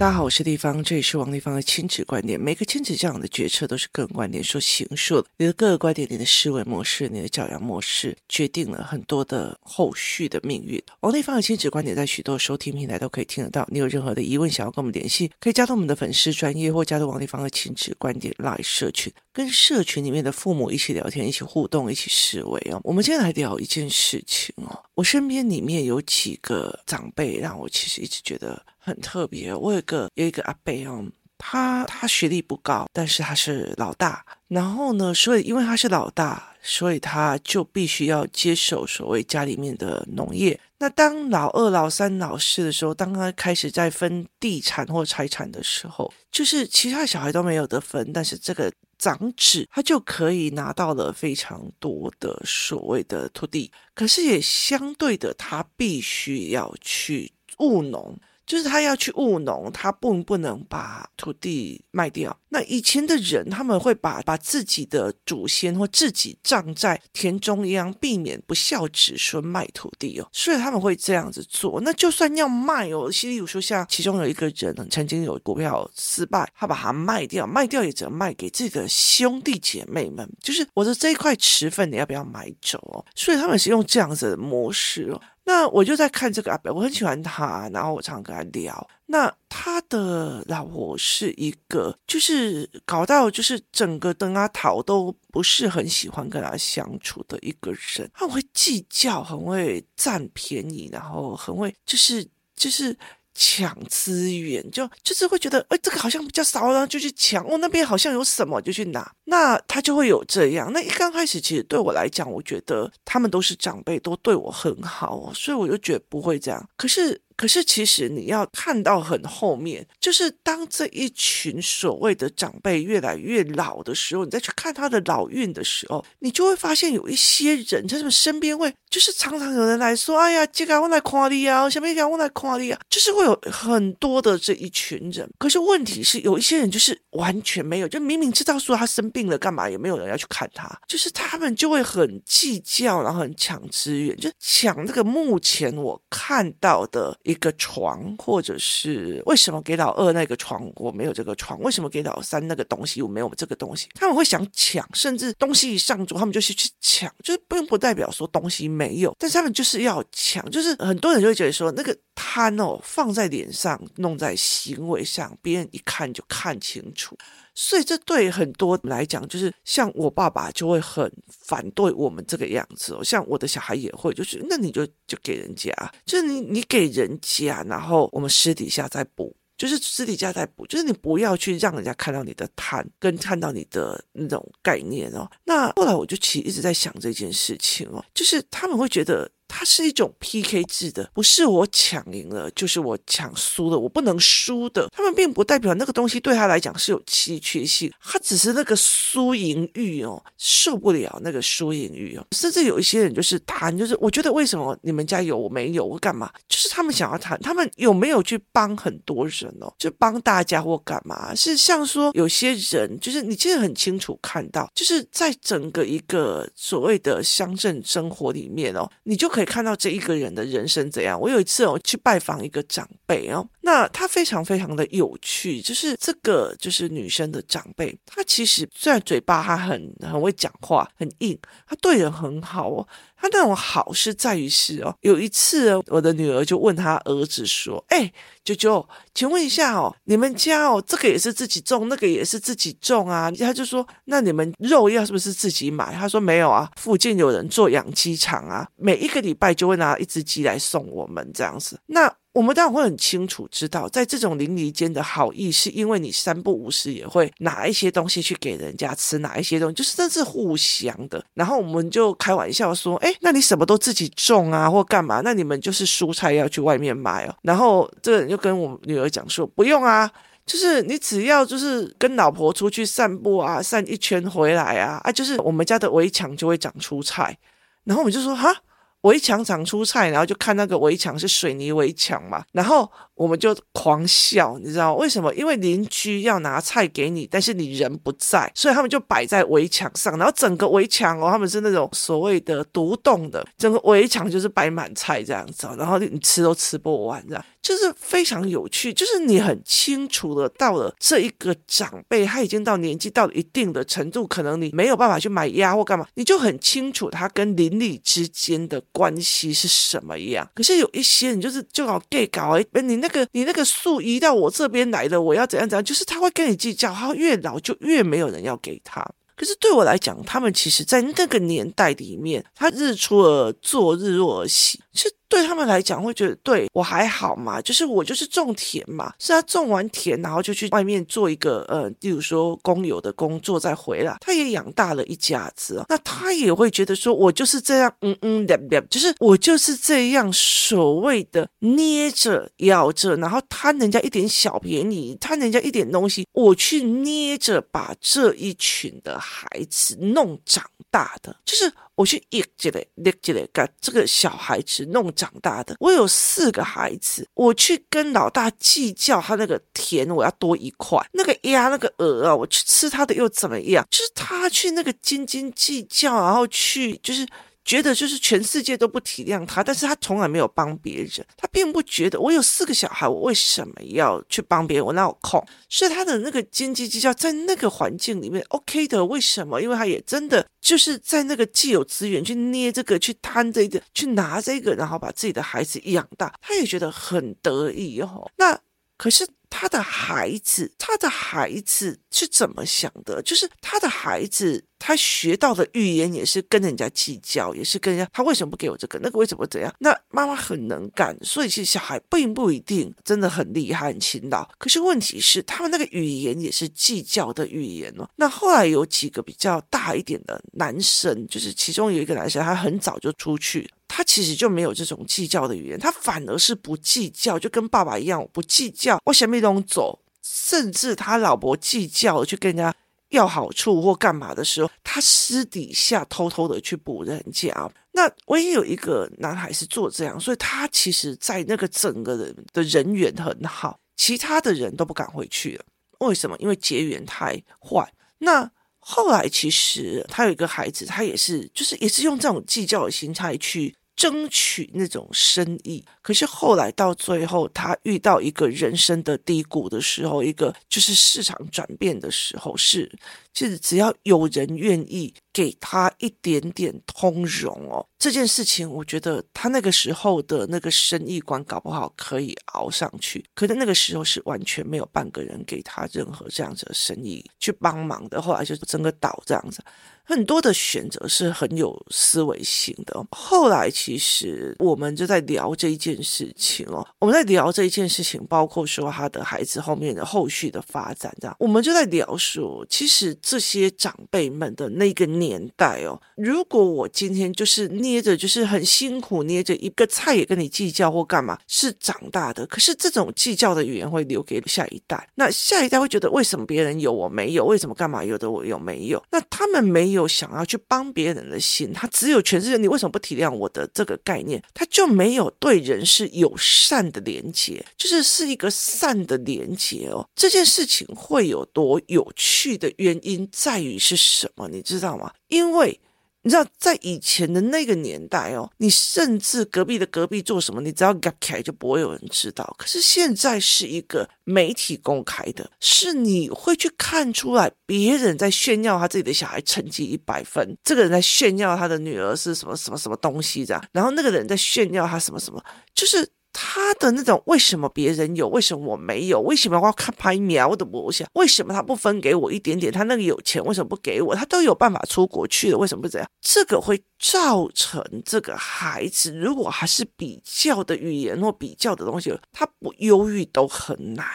大家好，我是丽芳，这里是王立芳的亲子观点。每个亲子教养的决策都是个人观点所形塑的。你的各个观点、你的思维模式、你的教养模式，决定了很多的后续的命运。王立芳的亲子观点在许多收听平台都可以听得到。你有任何的疑问想要跟我们联系，可以加入我们的粉丝专业，或加入王立芳的亲子观点 Live 社群，跟社群里面的父母一起聊天、一起互动、一起思维哦。我们今天来聊一件事情哦。我身边里面有几个长辈，让我其实一直觉得。很特别，我有个有一个阿伯哦，他他学历不高，但是他是老大，然后呢，所以因为他是老大，所以他就必须要接手所谓家里面的农业。那当老二、老三、老四的时候，当他开始在分地产或财产的时候，就是其他小孩都没有得分，但是这个长子他就可以拿到了非常多的所谓的土地，可是也相对的，他必须要去务农。就是他要去务农，他不不能把土地卖掉。那以前的人他们会把把自己的祖先或自己葬在田中央，避免不孝子孙卖土地哦，所以他们会这样子做。那就算要卖哦，例如说像其中有一个人曾经有股票失败，他把它卖掉，卖掉也只能卖给自己的兄弟姐妹们，就是我的这一块持份你要不要买走哦？所以他们是用这样子的模式哦。那我就在看这个阿伯，我很喜欢他，然后我常常跟他聊。那他的老婆是一个，就是搞到就是整个灯阿桃都不是很喜欢跟他相处的一个人，他会计较，很会占便宜，然后很会就是就是。抢资源，就就是会觉得，哎，这个好像比较少，然后就去抢。哦，那边好像有什么，就去拿。那他就会有这样。那一刚开始，其实对我来讲，我觉得他们都是长辈，都对我很好，所以我就觉得不会这样。可是。可是，其实你要看到很后面，就是当这一群所谓的长辈越来越老的时候，你再去看他的老运的时候，你就会发现有一些人在他们身边会，就是常常有人来说：“哎呀，这个我来夸你啊，下面这个我来夸你啊。”就是会有很多的这一群人。可是问题是，有一些人就是完全没有，就明明知道说他生病了，干嘛也没有人要去看他，就是他们就会很计较，然后很抢资源，就抢那个目前我看到的。一个床，或者是为什么给老二那个床我没有这个床？为什么给老三那个东西我没有这个东西？他们会想抢，甚至东西一上桌，他们就去去抢，就是并不代表说东西没有，但是他们就是要抢，就是很多人就会觉得说那个贪哦，放在脸上，弄在行为上，别人一看就看清楚。所以这对很多来讲，就是像我爸爸就会很反对我们这个样子哦。像我的小孩也会，就是那你就就给人家，就是你你给人家，然后我们私底下再补，就是私底下再补，就是你不要去让人家看到你的贪，跟看到你的那种概念哦。那后来我就其实一直在想这件事情哦，就是他们会觉得。它是一种 PK 制的，不是我抢赢了，就是我抢输了，我不能输的。他们并不代表那个东西对他来讲是有稀缺性，他只是那个输赢欲哦，受不了那个输赢欲哦。甚至有一些人就是谈，就是我觉得为什么你们家有我没有，我干嘛？就是他们想要谈，他们有没有去帮很多人哦？就帮大家或干嘛？是像说有些人，就是你其实很清楚看到，就是在整个一个所谓的乡镇生活里面哦，你就可。可以看到这一个人的人生怎样。我有一次我去拜访一个长辈哦，那他非常非常的有趣，就是这个就是女生的长辈，她其实虽然嘴巴她很很会讲话，很硬，她对人很好哦。她那种好是在于是哦，有一次我的女儿就问她儿子说：“哎，舅舅，请问一下哦，你们家哦，这个也是自己种，那个也是自己种啊？”他就说：“那你们肉要是不是自己买？”他说：“没有啊，附近有人做养鸡场啊，每一个礼拜就会拿一只鸡来送我们这样子。”那我们当然会很清楚知道，在这种邻里间的好意，是因为你三不五时也会拿一些东西去给人家吃，拿一些东西，就是真是互相的。然后我们就开玩笑说：“哎，那你什么都自己种啊，或干嘛？那你们就是蔬菜要去外面买哦。”然后这个人就跟我女儿讲说：“不用啊，就是你只要就是跟老婆出去散步啊，散一圈回来啊，啊，就是我们家的围墙就会长出菜。”然后我们就说：“哈。”围墙长出菜，然后就看那个围墙是水泥围墙嘛，然后我们就狂笑，你知道为什么？因为邻居要拿菜给你，但是你人不在，所以他们就摆在围墙上，然后整个围墙哦，他们是那种所谓的独栋的，整个围墙就是摆满菜这样子，然后你吃都吃不完这样。就是非常有趣，就是你很清楚的到了这一个长辈，他已经到年纪到了一定的程度，可能你没有办法去买鸭或干嘛，你就很清楚他跟邻里之间的关系是什么样。可是有一些人就是就好 gay 搞哎，你那个你那个树移到我这边来了，我要怎样怎样，就是他会跟你计较，他越老就越没有人要给他。可是对我来讲，他们其实在那个年代里面，他日出而作，日落而息，是。对他们来讲，会觉得对我还好嘛，就是我就是种田嘛，是他种完田，然后就去外面做一个呃，例如说工友的工作再回来，他也养大了一家子，那他也会觉得说，我就是这样，嗯嗯的，就是我就是这样所谓的捏着咬着，然后贪人家一点小便宜，贪人家一点东西，我去捏着把这一群的孩子弄长大的，就是。我去一积累，累积累，把这个小孩子弄长大的。我有四个孩子，我去跟老大计较他那个田，我要多一块；那个鸭、那个鹅啊，我去吃他的又怎么样？就是他去那个斤斤计较，然后去就是。觉得就是全世界都不体谅他，但是他从来没有帮别人，他并不觉得我有四个小孩，我为什么要去帮别人？我哪有空？所以他的那个经济计较，在那个环境里面 OK 的，为什么？因为他也真的就是在那个既有资源去捏这个，去贪这个，去拿这个，然后把自己的孩子养大，他也觉得很得意哦。那可是。他的孩子，他的孩子是怎么想的？就是他的孩子，他学到的语言也是跟人家计较，也是跟人家。他为什么不给我这个？那个为什么怎样？那妈妈很能干，所以其实小孩并不一定真的很厉害、很勤劳。可是问题是，他们那个语言也是计较的语言哦。那后来有几个比较大一点的男生，就是其中有一个男生，他很早就出去。他其实就没有这种计较的语言，他反而是不计较，就跟爸爸一样，不计较，我想没东走。甚至他老婆计较去跟人家要好处或干嘛的时候，他私底下偷偷的去补人家。那唯一有一个男孩是做这样，所以他其实在那个整个人的人缘很好，其他的人都不敢回去了。为什么？因为结缘太坏。那后来其实他有一个孩子，他也是就是也是用这种计较的心态去。争取那种生意，可是后来到最后，他遇到一个人生的低谷的时候，一个就是市场转变的时候，是就是只要有人愿意给他一点点通融哦，这件事情，我觉得他那个时候的那个生意观搞不好可以熬上去。可是那个时候是完全没有半个人给他任何这样子的生意去帮忙的，后来就整个岛这样子。很多的选择是很有思维性的。后来其实我们就在聊这一件事情哦，我们在聊这一件事情，包括说他的孩子后面的后续的发展，这样我们就在聊说，其实这些长辈们的那个年代哦，如果我今天就是捏着，就是很辛苦捏着一个菜也跟你计较或干嘛，是长大的。可是这种计较的语言会留给下一代，那下一代会觉得为什么别人有我没有？为什么干嘛有的我有没有？那他们没有。想要去帮别人的心，他只有全世界，你为什么不体谅我的这个概念？他就没有对人是友善的连接，就是是一个善的连接哦。这件事情会有多有趣的原因在于是什么？你知道吗？因为。你知道，在以前的那个年代哦，你甚至隔壁的隔壁做什么，你只要夹起来就不会有人知道。可是现在是一个媒体公开的，是你会去看出来，别人在炫耀他自己的小孩成绩一百分，这个人在炫耀他的女儿是什么什么什么东西这样，然后那个人在炫耀他什么什么，就是。他的那种为什么别人有，为什么我没有？为什么我要看拍苗的模样？为什么他不分给我一点点？他那个有钱，为什么不给我？他都有办法出国去了，为什么不这样？这个会造成这个孩子，如果还是比较的语言或比较的东西，他不忧郁都很难，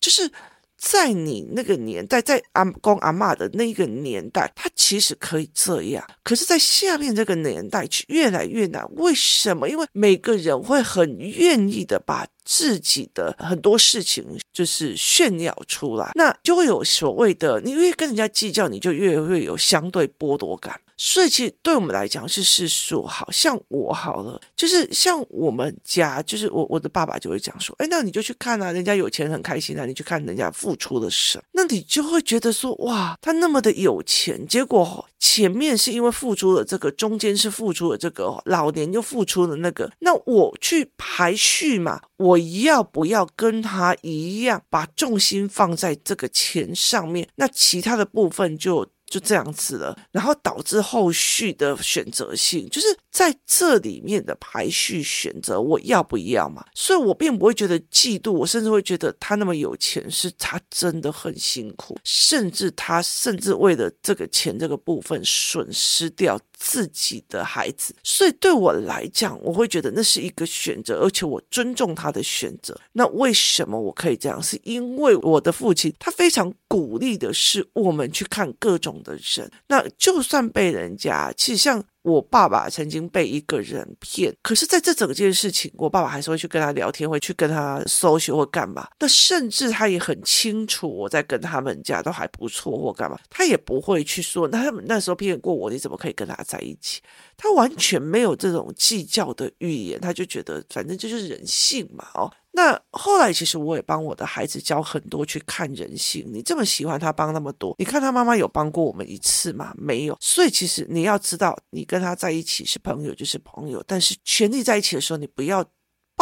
就是。在你那个年代，在阿公阿嬷的那个年代，他其实可以这样。可是，在下面这个年代，却越来越难。为什么？因为每个人会很愿意的把自己的很多事情就是炫耀出来，那就会有所谓的，你越跟人家计较，你就越会有相对剥夺感。所以，其实对我们来讲是是说，好像我好了，就是像我们家，就是我我的爸爸就会讲说，哎，那你就去看啊，人家有钱很开心啊，你去看人家付出了什么，那你就会觉得说，哇，他那么的有钱，结果前面是因为付出了这个，中间是付出了这个，老年又付出了那个，那我去排序嘛。我要不要跟他一样，把重心放在这个钱上面？那其他的部分就。就这样子了，然后导致后续的选择性，就是在这里面的排序选择，我要不要嘛？所以我并不会觉得嫉妒，我甚至会觉得他那么有钱，是他真的很辛苦，甚至他甚至为了这个钱这个部分损失掉自己的孩子。所以对我来讲，我会觉得那是一个选择，而且我尊重他的选择。那为什么我可以这样？是因为我的父亲他非常鼓励的是我们去看各种的人，那就算被人家，其实像我爸爸曾经被一个人骗，可是在这整件事情，我爸爸还是会去跟他聊天，会去跟他搜寻或干嘛。那甚至他也很清楚我在跟他们家都还不错或干嘛，他也不会去说，那他们那时候骗过我，你怎么可以跟他在一起？他完全没有这种计较的语言，他就觉得反正这就是人性嘛，哦。那后来，其实我也帮我的孩子教很多去看人性。你这么喜欢他帮那么多，你看他妈妈有帮过我们一次吗？没有。所以其实你要知道，你跟他在一起是朋友就是朋友，但是权力在一起的时候，你不要。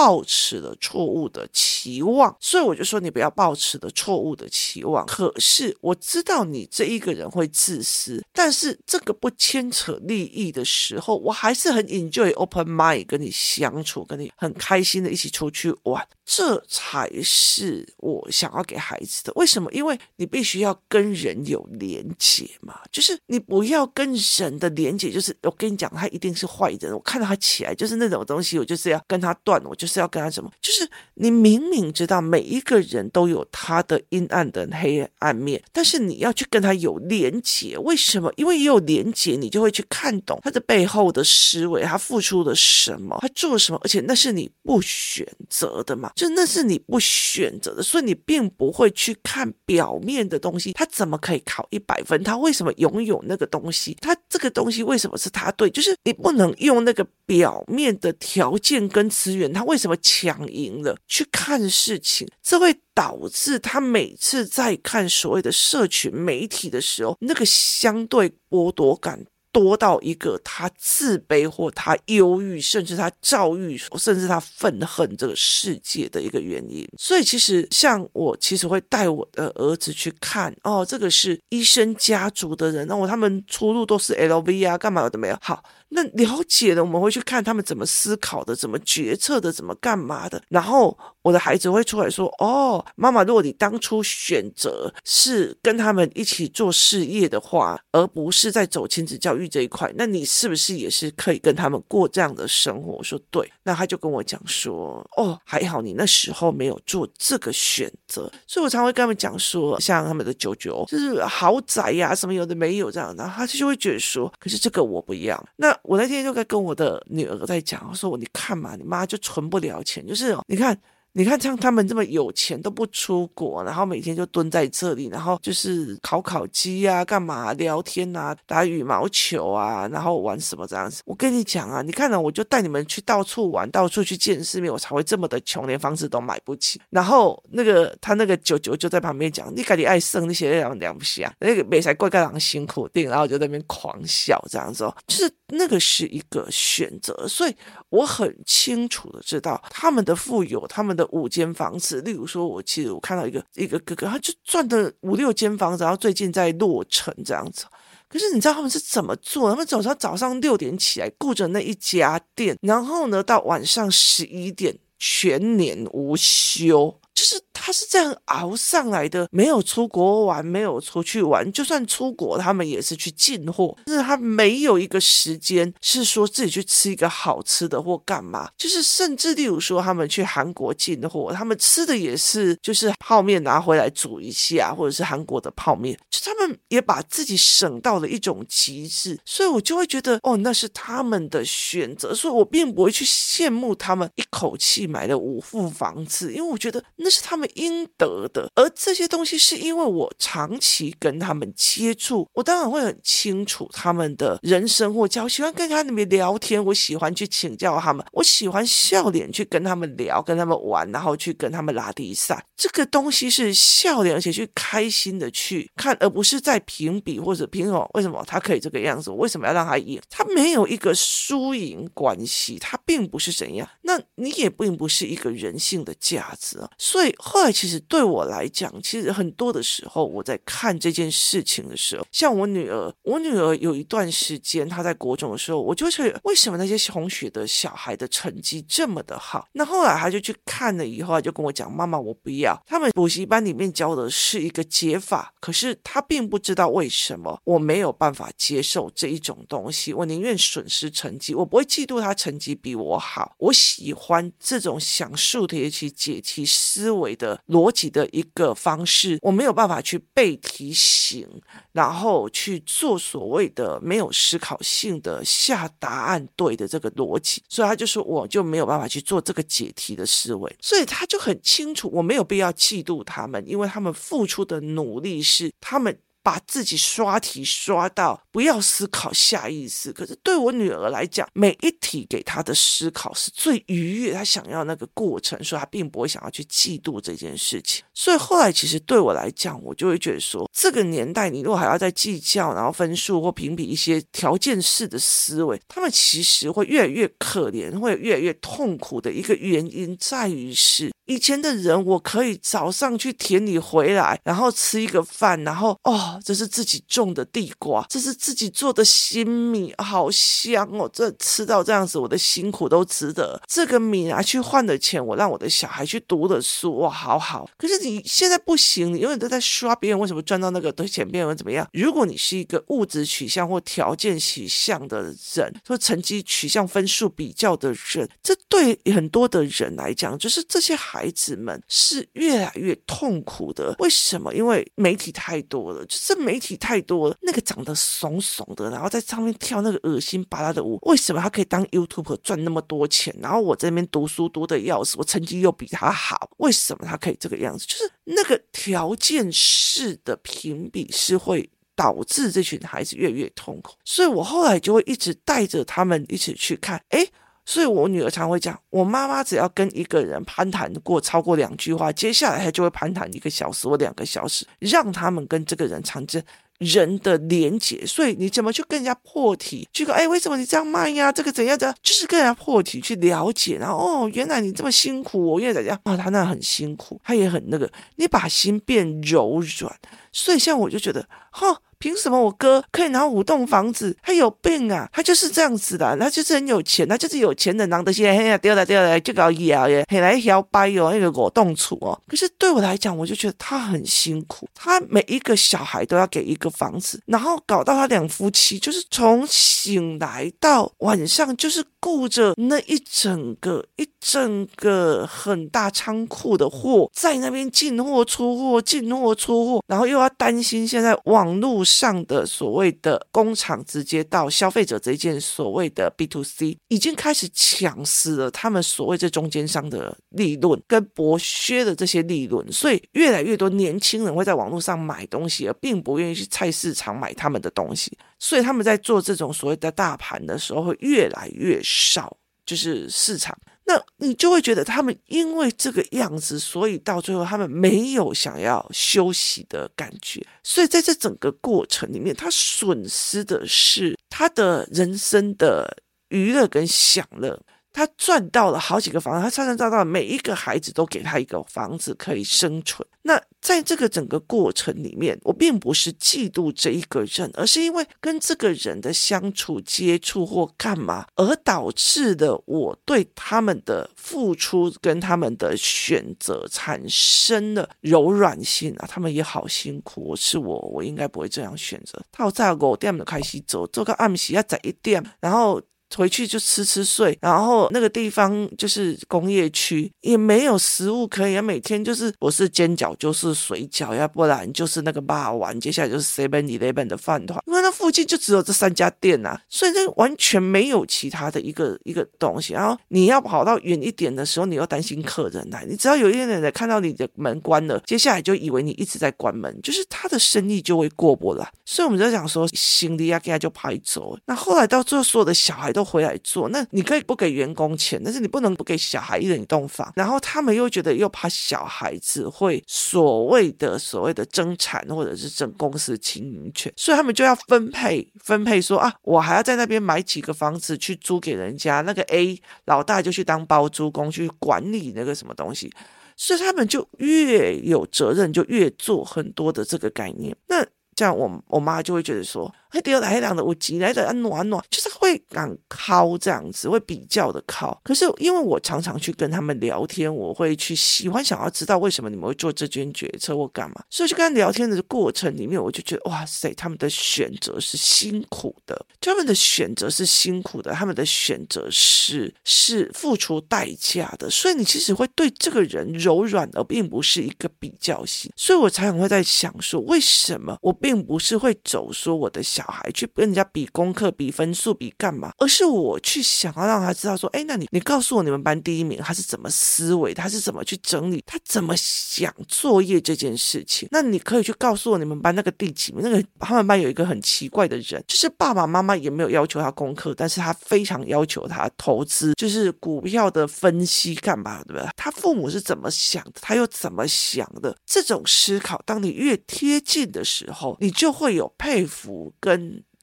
抱持了错误的期望，所以我就说你不要抱持的错误的期望。可是我知道你这一个人会自私，但是这个不牵扯利益的时候，我还是很 enjoy open mind 跟你相处，跟你很开心的一起出去玩，这才是我想要给孩子的。为什么？因为你必须要跟人有连结嘛，就是你不要跟人的连结，就是我跟你讲，他一定是坏人。我看到他起来就是那种东西，我就是要跟他断，我就是。要跟他什么？就是你明明知道每一个人都有他的阴暗的黑暗面，但是你要去跟他有连结。为什么？因为也有连结，你就会去看懂他的背后的思维，他付出了什么，他做了什么，而且那是你不选择的嘛，就那是你不选择的，所以你并不会去看表面的东西。他怎么可以考一百分？他为什么拥有那个东西？他这个东西为什么是他对？就是你不能用那个表面的条件跟资源，他为什么抢赢了？去看事情，这会导致他每次在看所谓的社群媒体的时候，那个相对剥夺感多到一个他自卑或他忧郁，甚至他躁郁，甚至他愤恨这个世界的一个原因。所以，其实像我，其实会带我的儿子去看哦，这个是医生家族的人，那我他们出入都是 LV 啊，干嘛的没有？好。那了解了，我们会去看他们怎么思考的，怎么决策的，怎么干嘛的。然后我的孩子会出来说：“哦，妈妈，如果你当初选择是跟他们一起做事业的话，而不是在走亲子教育这一块，那你是不是也是可以跟他们过这样的生活？”我说：“对。”那他就跟我讲说：“哦，还好你那时候没有做这个选择。”所以我常会跟他们讲说，像他们的舅舅就是豪宅呀、什么有的没有这样，然后他就会觉得说：“可是这个我不要。”那我那天就在跟我的女儿在讲，我说，你看嘛，你妈就存不了钱，就是你看。你看，像他们这么有钱都不出国，然后每天就蹲在这里，然后就是烤烤鸡啊，干嘛聊天啊，打羽毛球啊，然后玩什么这样子。我跟你讲啊，你看呢，我就带你们去到处玩，到处去见世面，我才会这么的穷，连房子都买不起。然后那个他那个舅舅就在旁边讲，你赶紧爱生那些两两不下，那个没才怪干人辛苦定，然后就在那边狂笑这样子哦，就是那个是一个选择，所以我很清楚的知道他们的富有，他们的。五间房子，例如说，我其实我看到一个一个哥哥，他就赚的五六间房子，然后最近在落成这样子。可是你知道他们是怎么做？他们早上早上六点起来顾着那一家店，然后呢，到晚上十一点全年无休。就是他是这样熬上来的，没有出国玩，没有出去玩，就算出国，他们也是去进货。但是他没有一个时间是说自己去吃一个好吃的或干嘛。就是甚至例如说，他们去韩国进货，他们吃的也是就是泡面拿回来煮一下，或者是韩国的泡面。就他们也把自己省到了一种极致，所以我就会觉得哦，那是他们的选择。所以我并不会去羡慕他们一口气买了五户房子，因为我觉得那。是他们应得的。而这些东西是因为我长期跟他们接触，我当然会很清楚他们的人生或教，喜欢跟他们聊天，我喜欢去请教他们，我喜欢笑脸去跟他们聊，跟他们玩，然后去跟他们拉低赛。这个东西是笑脸，而且去开心的去看，而不是在评比或者凭什么？为什么他可以这个样子？为什么要让他赢？他没有一个输赢关系，他并不是怎样。那你也并不是一个人性的价值啊。所以后来其实对我来讲，其实很多的时候我在看这件事情的时候，像我女儿，我女儿有一段时间她在国中的时候，我就是为什么那些同学的小孩的成绩这么的好？那后来她就去看了以后，她就跟我讲：“妈妈，我不要。”他们补习班里面教的是一个解法，可是她并不知道为什么我没有办法接受这一种东西。我宁愿损失成绩，我不会嫉妒她成绩比我好。我喜欢这种想数学去解题思思维的逻辑的一个方式。我没有办法去被提醒，然后去做所谓的没有思考性的下答案对的这个逻辑，所以他就说我就没有办法去做这个解题的思维。所以他就很清楚，我没有必要嫉妒他们，因为他们付出的努力是他们。把自己刷题刷到不要思考下意识，可是对我女儿来讲，每一题给她的思考是最愉悦，她想要那个过程，所以她并不会想要去嫉妒这件事情。所以后来其实对我来讲，我就会觉得说，这个年代你如果还要再计较，然后分数或评比一些条件式的思维，他们其实会越来越可怜，会越来越痛苦的一个原因在于是。以前的人，我可以早上去田里回来，然后吃一个饭，然后哦，这是自己种的地瓜，这是自己做的新米，好香哦！这吃到这样子，我的辛苦都值得。这个米拿去换的钱，我让我的小孩去读的书，哇，好好。可是你现在不行，你永远都在刷别人为什么赚到那个的钱，别人怎么样？如果你是一个物质取向或条件取向的人，或成绩取向分数比较的人，这对很多的人来讲，就是这些孩。子们是越来越痛苦的，为什么？因为媒体太多了，就是媒体太多了。那个长得怂怂的，然后在上面跳那个恶心巴拉的舞，为什么他可以当 YouTube 赚那么多钱？然后我这边读书读的要死，我成绩又比他好，为什么他可以这个样子？就是那个条件式的评比是会导致这群孩子越来越痛苦。所以我后来就会一直带着他们一起去看，哎。所以，我女儿常会讲，我妈妈只要跟一个人攀谈过超过两句话，接下来她就会攀谈一个小时或两个小时，让他们跟这个人产生人的连结。所以，你怎么去跟人家破题？去说，哎，为什么你这样卖呀？这个怎样的？就是跟人家破题去了解，然后哦，原来你这么辛苦，我也在这样啊，他那很辛苦，他也很那个，你把心变柔软。所以，像我就觉得，哈。凭什么我哥可以拿五栋房子？他有病啊！他就是这样子的，他就是很有钱，他就是有钱的，拿得些嘿呀掉了掉了就搞摇耶，很来摇摆哟，那个果冻处哦。可是对我来讲，我就觉得他很辛苦，他每一个小孩都要给一个房子，然后搞到他两夫妻就是从醒来到晚上就是顾着那一整个一整个很大仓库的货在那边进货出货进货出货，然后又要担心现在网络。上的所谓的工厂直接到消费者这一件所谓的 B to C 已经开始抢食了他们所谓这中间商的利润跟剥削的这些利润，所以越来越多年轻人会在网络上买东西，而并不愿意去菜市场买他们的东西，所以他们在做这种所谓的大盘的时候会越来越少，就是市场。那你就会觉得他们因为这个样子，所以到最后他们没有想要休息的感觉，所以在这整个过程里面，他损失的是他的人生的娱乐跟享乐。他赚到了好几个房子，他常常赚到每一个孩子都给他一个房子可以生存。那在这个整个过程里面，我并不是嫉妒这一个人，而是因为跟这个人的相处、接触或干嘛，而导致的我对他们的付出跟他们的选择产生了柔软性啊。他们也好辛苦，我是我，我应该不会这样选择。他有在五点就开始走，做个暗时要早一点，然后。回去就吃吃睡，然后那个地方就是工业区，也没有食物可以，每天就是不是煎饺就是水饺，要不然就是那个霸王，接下来就是 Seven Eleven 的饭团，因为那附近就只有这三家店呐，所以这完全没有其他的一个一个东西。然后你要跑到远一点的时候，你又担心客人来，你只要有一点点的看到你的门关了，接下来就以为你一直在关门，就是他的生意就会过不来。所以我们在讲说，行李啊，给他就拍走。那后来到最后，所有的小孩都都回来做，那你可以不给员工钱，但是你不能不给小孩一人一栋房。然后他们又觉得又怕小孩子会所谓的所谓的争产或者是争公司经营权，所以他们就要分配分配说啊，我还要在那边买几个房子去租给人家，那个 A 老大就去当包租公去管理那个什么东西，所以他们就越有责任，就越做很多的这个概念。那这样我我妈就会觉得说。还得来两的，我挤来的暖暖，就是会敢靠这样子，会比较的靠。可是因为我常常去跟他们聊天，我会去喜欢想要知道为什么你们会做这件决策或干嘛，所以就跟他聊天的过程里面，我就觉得哇塞，他们的选择是辛苦的，他们的选择是辛苦的，他们的选择是是付出代价的，所以你其实会对这个人柔软，而并不是一个比较性。所以我常常会在想说，为什么我并不是会走说我的想。小孩去跟人家比功课、比分数、比干嘛？而是我去想要让他知道说，哎，那你你告诉我你们班第一名他是怎么思维，他是怎么去整理，他怎么想作业这件事情？那你可以去告诉我你们班那个第几名？那个他们班有一个很奇怪的人，就是爸爸妈妈也没有要求他功课，但是他非常要求他投资，就是股票的分析干嘛，对不对？他父母是怎么想的？他又怎么想的？这种思考，当你越贴近的时候，你就会有佩服跟。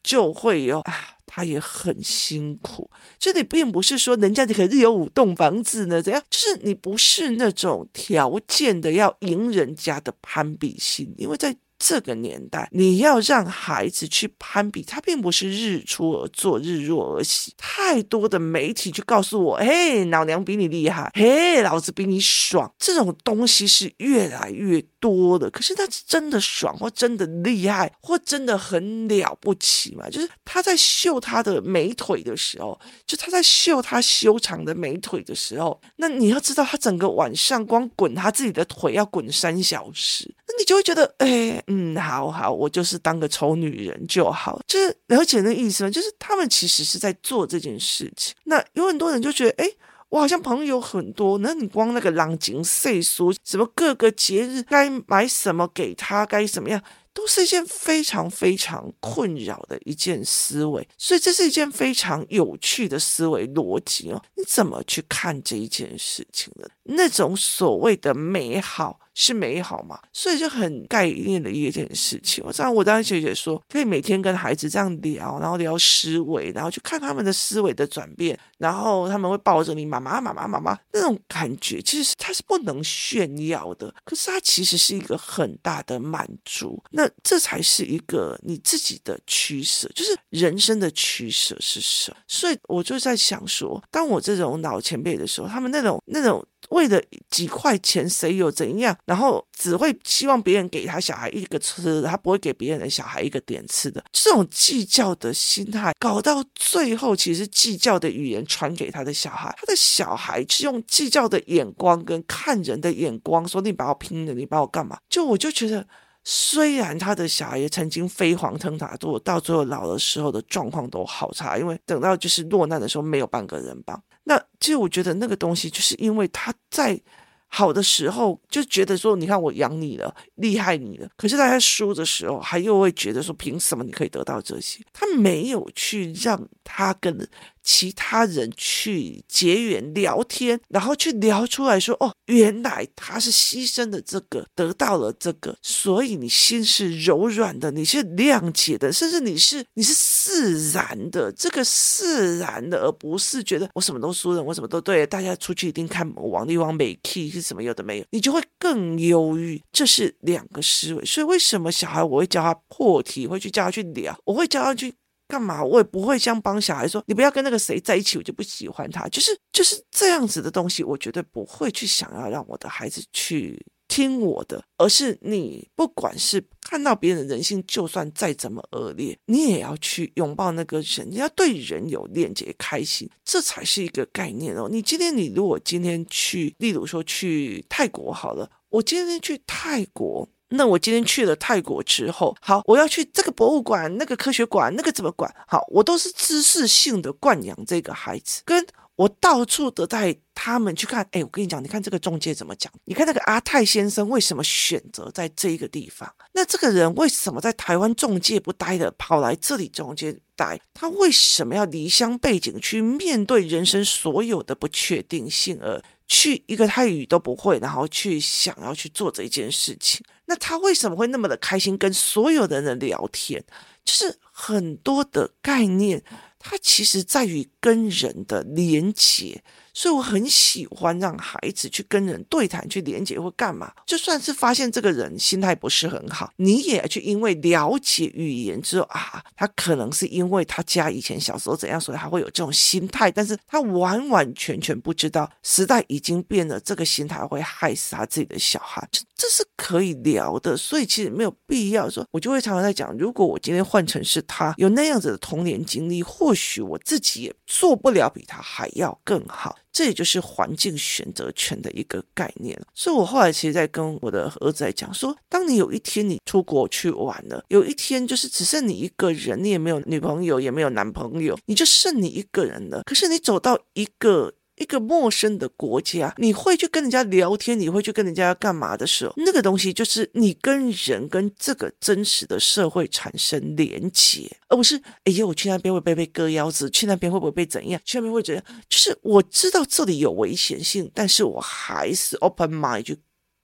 就会有啊，他也很辛苦。这里并不是说人家你可是有五栋房子呢，怎样？就是你不是那种条件的要赢人家的攀比心，因为在。这个年代，你要让孩子去攀比，他并不是日出而作，日落而息。太多的媒体就告诉我：“嘿，老娘比你厉害，嘿，老子比你爽。”这种东西是越来越多的。可是他是真的爽，或真的厉害，或真的很了不起嘛？就是他在秀他的美腿的时候，就他在秀他修长的美腿的时候，那你要知道，他整个晚上光滚他自己的腿要滚三小时，那你就会觉得，哎。嗯，好好，我就是当个丑女人就好，就是了解那意思吗？就是他们其实是在做这件事情。那有很多人就觉得，哎，我好像朋友很多，那你光那个浪景岁数，什么各个节日该买什么给他，该怎么样，都是一件非常非常困扰的一件思维。所以这是一件非常有趣的思维逻辑哦。你怎么去看这一件事情的？那种所谓的美好。是美好嘛？所以就很概念的一件事情。我当我当时姐姐说，可以每天跟孩子这样聊，然后聊思维，然后去看他们的思维的转变，然后他们会抱着你妈妈妈妈妈妈那种感觉，其实它是不能炫耀的，可是它其实是一个很大的满足。那这才是一个你自己的取舍，就是人生的取舍是什么？所以我就在想说，当我这种老前辈的时候，他们那种那种。为了几块钱，谁有怎样？然后只会希望别人给他小孩一个吃的，他不会给别人的小孩一个点吃的。这种计较的心态，搞到最后，其实计较的语言传给他的小孩，他的小孩是用计较的眼光跟看人的眼光说：“你把我拼了，你把我干嘛？”就我就觉得，虽然他的小孩也曾经飞黄腾达，做到最后老的时候的状况都好差，因为等到就是落难的时候，没有半个人帮。那其实我觉得那个东西，就是因为他在好的时候就觉得说，你看我养你了，厉害你了。可是大家输的时候，还又会觉得说，凭什么你可以得到这些？他没有去让他跟。其他人去结缘聊天，然后去聊出来说：“哦，原来他是牺牲的这个，得到了这个，所以你心是柔软的，你是谅解的，甚至你是你是释然的。这个释然的，而不是觉得我什么都输了，我什么都对。大家出去一定看王力宏美 key 是什么有的没有，你就会更忧郁。这是两个思维。所以为什么小孩我会教他破题，会去教他去聊，我会教他去。”干嘛？我也不会像帮小孩说，你不要跟那个谁在一起，我就不喜欢他。就是就是这样子的东西，我绝对不会去想要让我的孩子去听我的，而是你不管是看到别人的人性，就算再怎么恶劣，你也要去拥抱那个人，你要对人有链接，开心，这才是一个概念哦。你今天，你如果今天去，例如说去泰国好了，我今天去泰国，那我今天去了泰国之后，好，我要去这个博物馆、那个科学馆、那个怎么馆，好，我都是知识性的灌养这个孩子，跟。我到处的带他们去看，哎，我跟你讲，你看这个中介怎么讲？你看那个阿泰先生为什么选择在这一个地方？那这个人为什么在台湾中介不待的，跑来这里中介待？他为什么要离乡背井去面对人生所有的不确定性，而去一个泰语都不会，然后去想要去做这一件事情？那他为什么会那么的开心，跟所有的人聊天？就是很多的概念。它其实在于跟人的连接。所以我很喜欢让孩子去跟人对谈、去连接或干嘛。就算是发现这个人心态不是很好，你也要去因为了解语言之后啊，他可能是因为他家以前小时候怎样，所以他会有这种心态。但是他完完全全不知道时代已经变了，这个心态会害死他自己的小孩。这这是可以聊的，所以其实没有必要说。我就会常常在讲，如果我今天换成是他有那样子的童年经历，或许我自己也做不了比他还要更好。这也就是环境选择权的一个概念，所以我后来其实，在跟我的儿子在讲说，当你有一天你出国去玩了，有一天就是只剩你一个人，你也没有女朋友，也没有男朋友，你就剩你一个人了。可是你走到一个。一个陌生的国家，你会去跟人家聊天，你会去跟人家干嘛的时候，那个东西就是你跟人跟这个真实的社会产生连结，而不是哎呀，我去那边会不会被割腰子？去那边会不会被怎样？去那边会怎样？就是我知道这里有危险性，但是我还是 open mind 去。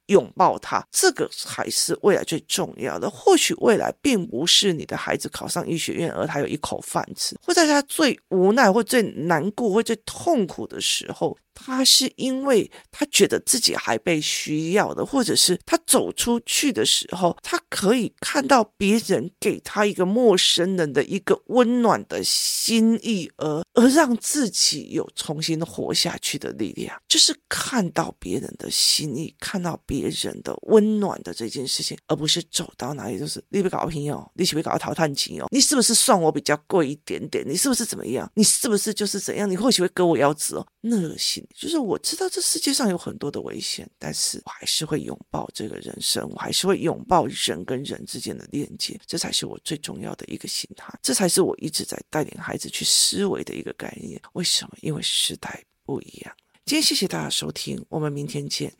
拥抱他，这个才是未来最重要的。或许未来并不是你的孩子考上医学院，而他有一口饭吃，会在他最无奈或最难过或最痛苦的时候。他是因为他觉得自己还被需要的，或者是他走出去的时候，他可以看到别人给他一个陌生人的一个温暖的心意，而而让自己有重新活下去的力量。就是看到别人的心意，看到别人的温暖的这件事情，而不是走到哪里都是你别搞朋友，你岂不是搞淘汰机哦？你是不是算我比较贵一点点？你是不是怎么样？你是不是就是怎样？你或许会割我腰子哦？那就是我知道这世界上有很多的危险，但是我还是会拥抱这个人生，我还是会拥抱人跟人之间的链接，这才是我最重要的一个心态，这才是我一直在带领孩子去思维的一个概念。为什么？因为时代不一样。今天谢谢大家收听，我们明天见。